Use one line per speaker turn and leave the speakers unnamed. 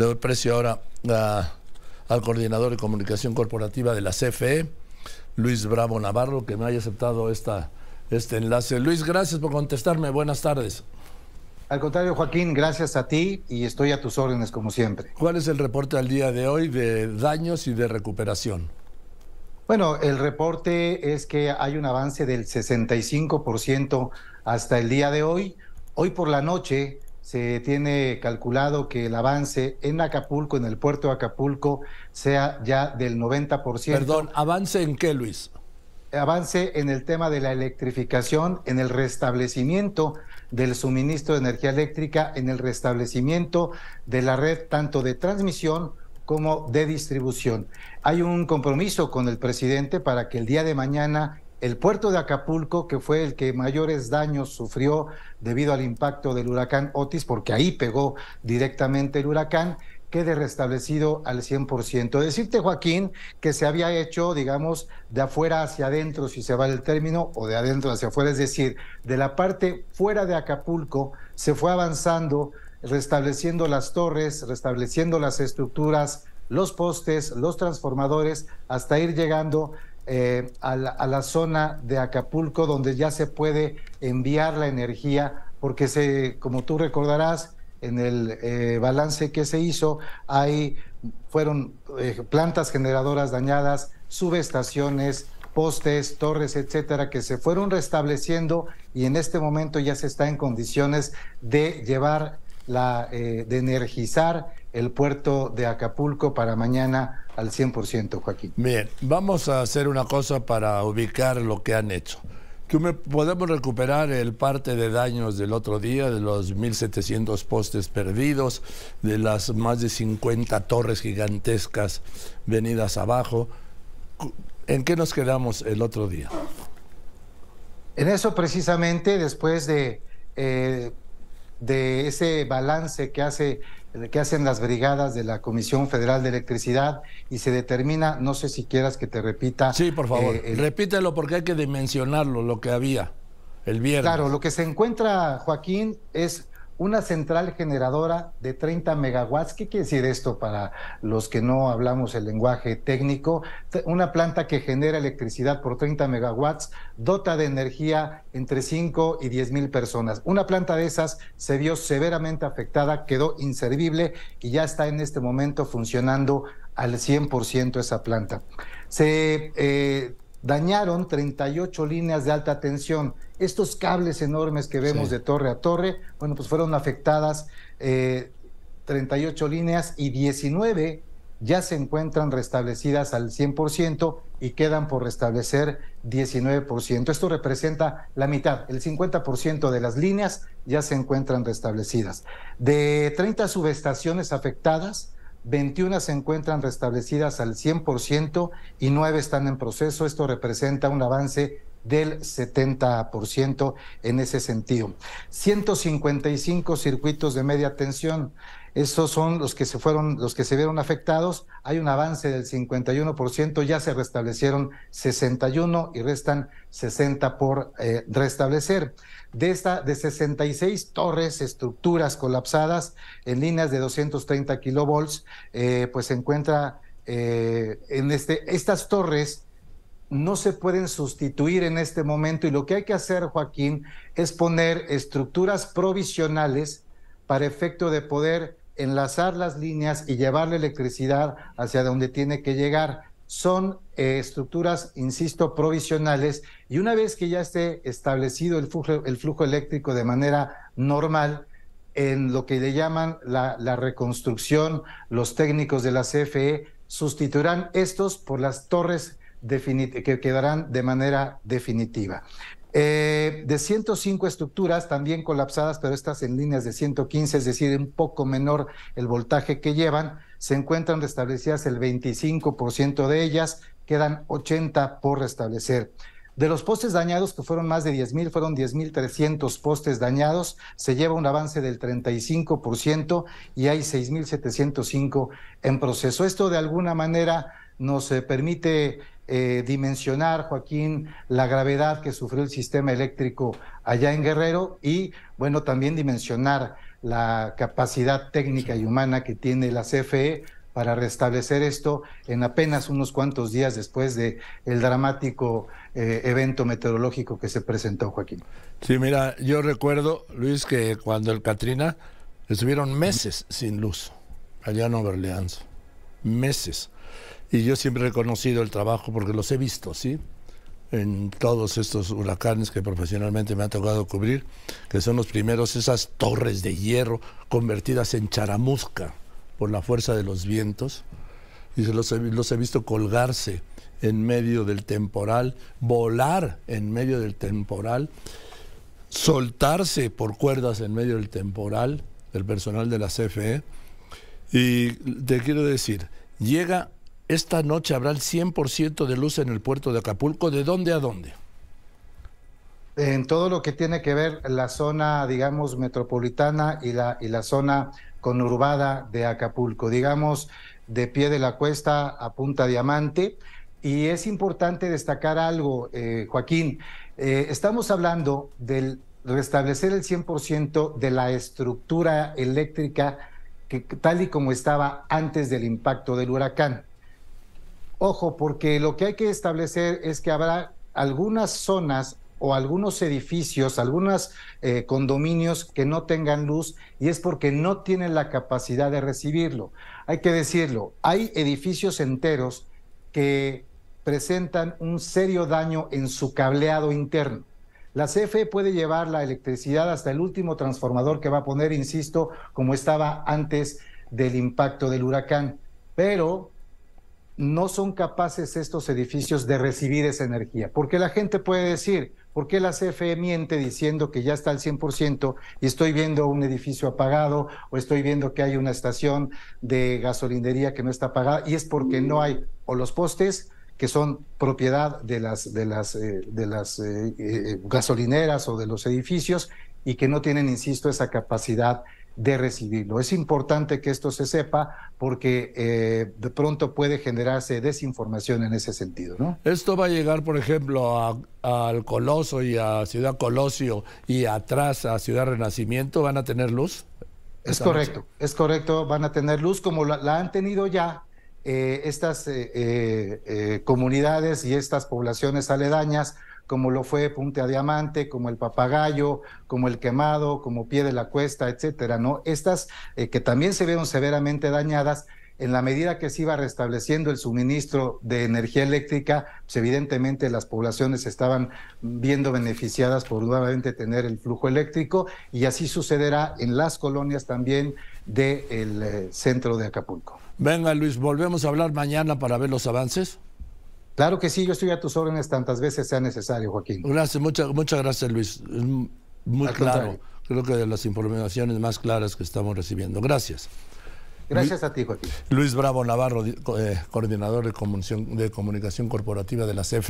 Le doy precio ahora al coordinador de comunicación corporativa de la CFE, Luis Bravo Navarro, que me haya aceptado esta, este enlace. Luis, gracias por contestarme. Buenas tardes.
Al contrario, Joaquín, gracias a ti y estoy a tus órdenes como siempre.
¿Cuál es el reporte al día de hoy de daños y de recuperación?
Bueno, el reporte es que hay un avance del 65% hasta el día de hoy. Hoy por la noche se tiene calculado que el avance en Acapulco, en el puerto de Acapulco, sea ya del 90%.
Perdón, ¿avance en qué, Luis?
Avance en el tema de la electrificación, en el restablecimiento del suministro de energía eléctrica, en el restablecimiento de la red tanto de transmisión como de distribución. Hay un compromiso con el presidente para que el día de mañana el puerto de Acapulco, que fue el que mayores daños sufrió debido al impacto del huracán Otis, porque ahí pegó directamente el huracán, quede restablecido al 100%. Decirte, Joaquín, que se había hecho, digamos, de afuera hacia adentro, si se va el término, o de adentro hacia afuera, es decir, de la parte fuera de Acapulco se fue avanzando restableciendo las torres, restableciendo las estructuras, los postes, los transformadores, hasta ir llegando eh, a, la, zona de Acapulco, donde ya se puede enviar la energía, porque se, como tú recordarás, en el eh, balance que se hizo, hay, fueron eh, plantas generadoras dañadas, subestaciones, postes, torres, etcétera, que se fueron restableciendo y en este momento ya se está en condiciones de llevar la, de energizar el puerto de Acapulco para mañana al 100%, Joaquín.
Bien, vamos a hacer una cosa para ubicar lo que han hecho. Que podemos recuperar el parte de daños del otro día, de los 1.700 postes perdidos, de las más de 50 torres gigantescas venidas abajo. ¿En qué nos quedamos el otro día?
En eso precisamente, después de eh, de ese balance que hace que hacen las brigadas de la Comisión Federal de Electricidad y se determina, no sé si quieras que te repita.
Sí, por favor, eh, repítelo porque hay que dimensionarlo, lo que había el viernes.
Claro, lo que se encuentra, Joaquín, es una central generadora de 30 megawatts. ¿Qué quiere decir esto para los que no hablamos el lenguaje técnico? Una planta que genera electricidad por 30 megawatts, dota de energía entre 5 y 10 mil personas. Una planta de esas se vio severamente afectada, quedó inservible y ya está en este momento funcionando al 100% esa planta. Se eh, dañaron 38 líneas de alta tensión. Estos cables enormes que vemos de torre a torre, bueno, pues fueron afectadas 38 eh, líneas y 19 ya se encuentran restablecidas al 100% y quedan por restablecer 19%. Esto representa la mitad, el 50% de las líneas ya se encuentran restablecidas. De 30 subestaciones afectadas, 21 se encuentran restablecidas al 100% y 9 están en proceso. Esto representa un avance del 70% en ese sentido. 155 circuitos de media tensión, esos son los que se fueron, los que se vieron afectados. Hay un avance del 51%, ya se restablecieron 61 y restan 60 por eh, restablecer. De esta, de 66 torres, estructuras colapsadas en líneas de 230 kilovolts, eh, pues se encuentra eh, en este, estas torres no se pueden sustituir en este momento y lo que hay que hacer, Joaquín, es poner estructuras provisionales para efecto de poder enlazar las líneas y llevar la electricidad hacia donde tiene que llegar. Son eh, estructuras, insisto, provisionales y una vez que ya esté establecido el flujo, el flujo eléctrico de manera normal, en lo que le llaman la, la reconstrucción, los técnicos de la CFE sustituirán estos por las torres que quedarán de manera definitiva. Eh, de 105 estructuras también colapsadas, pero estas en líneas de 115, es decir, un poco menor el voltaje que llevan, se encuentran restablecidas el 25% de ellas, quedan 80 por restablecer. De los postes dañados, que fueron más de 10.000, fueron 10.300 postes dañados, se lleva un avance del 35% y hay 6.705 en proceso. Esto de alguna manera nos eh, permite eh, dimensionar, Joaquín, la gravedad que sufrió el sistema eléctrico allá en Guerrero y, bueno, también dimensionar la capacidad técnica y humana que tiene la CFE para restablecer esto en apenas unos cuantos días después de el dramático eh, evento meteorológico que se presentó, Joaquín.
Sí, mira, yo recuerdo, Luis, que cuando el Katrina estuvieron meses sin luz allá en Nueva Orleans, meses. Y yo siempre he reconocido el trabajo porque los he visto, ¿sí? En todos estos huracanes que profesionalmente me ha tocado cubrir, que son los primeros, esas torres de hierro convertidas en charamusca por la fuerza de los vientos. Y los he, los he visto colgarse en medio del temporal, volar en medio del temporal, soltarse por cuerdas en medio del temporal, el personal de la CFE. Y te quiero decir, llega esta noche, habrá el 100% de luz en el puerto de Acapulco, ¿de dónde a dónde?
En todo lo que tiene que ver la zona, digamos, metropolitana y la, y la zona conurbada de Acapulco, digamos, de pie de la cuesta a Punta Diamante. Y es importante destacar algo, eh, Joaquín. Eh, estamos hablando del restablecer el 100% de la estructura eléctrica que, tal y como estaba antes del impacto del huracán. Ojo, porque lo que hay que establecer es que habrá algunas zonas o algunos edificios, algunos eh, condominios que no tengan luz y es porque no tienen la capacidad de recibirlo. Hay que decirlo, hay edificios enteros que presentan un serio daño en su cableado interno. La CFE puede llevar la electricidad hasta el último transformador que va a poner, insisto, como estaba antes del impacto del huracán, pero no son capaces estos edificios de recibir esa energía, porque la gente puede decir, ¿Por qué la CFE miente diciendo que ya está al 100% y estoy viendo un edificio apagado o estoy viendo que hay una estación de gasolinería que no está apagada? Y es porque no hay o los postes que son propiedad de las, de las, eh, de las eh, eh, gasolineras o de los edificios y que no tienen, insisto, esa capacidad de recibirlo. Es importante que esto se sepa porque eh, de pronto puede generarse desinformación en ese sentido. ¿no?
Esto va a llegar, por ejemplo, al Coloso y a Ciudad Colosio y atrás a Ciudad Renacimiento, ¿van a tener luz?
Es correcto, es correcto, van a tener luz como la, han tenido ya eh, estas eh, comunidades y estas poblaciones aledañas como lo fue Punta Diamante, como el Papagayo, como el Quemado, como Pie de la Cuesta, etcétera, ¿no? Estas eh, que también se vieron severamente dañadas, en la medida que se iba restableciendo el suministro de energía eléctrica, pues evidentemente las poblaciones estaban viendo beneficiadas por nuevamente tener el flujo eléctrico y así sucederá en las colonias también del eh, centro de Acapulco.
Venga Luis, volvemos a hablar mañana para ver los avances.
Claro que sí, yo estoy a tus órdenes tantas veces sea necesario, Joaquín.
Gracias, muchas, muchas gracias, Luis. muy claro. Creo que de las informaciones más claras que estamos recibiendo. Gracias.
Gracias a ti, Joaquín.
Luis Bravo Navarro, eh, coordinador de comunicación, de comunicación corporativa de la CFE.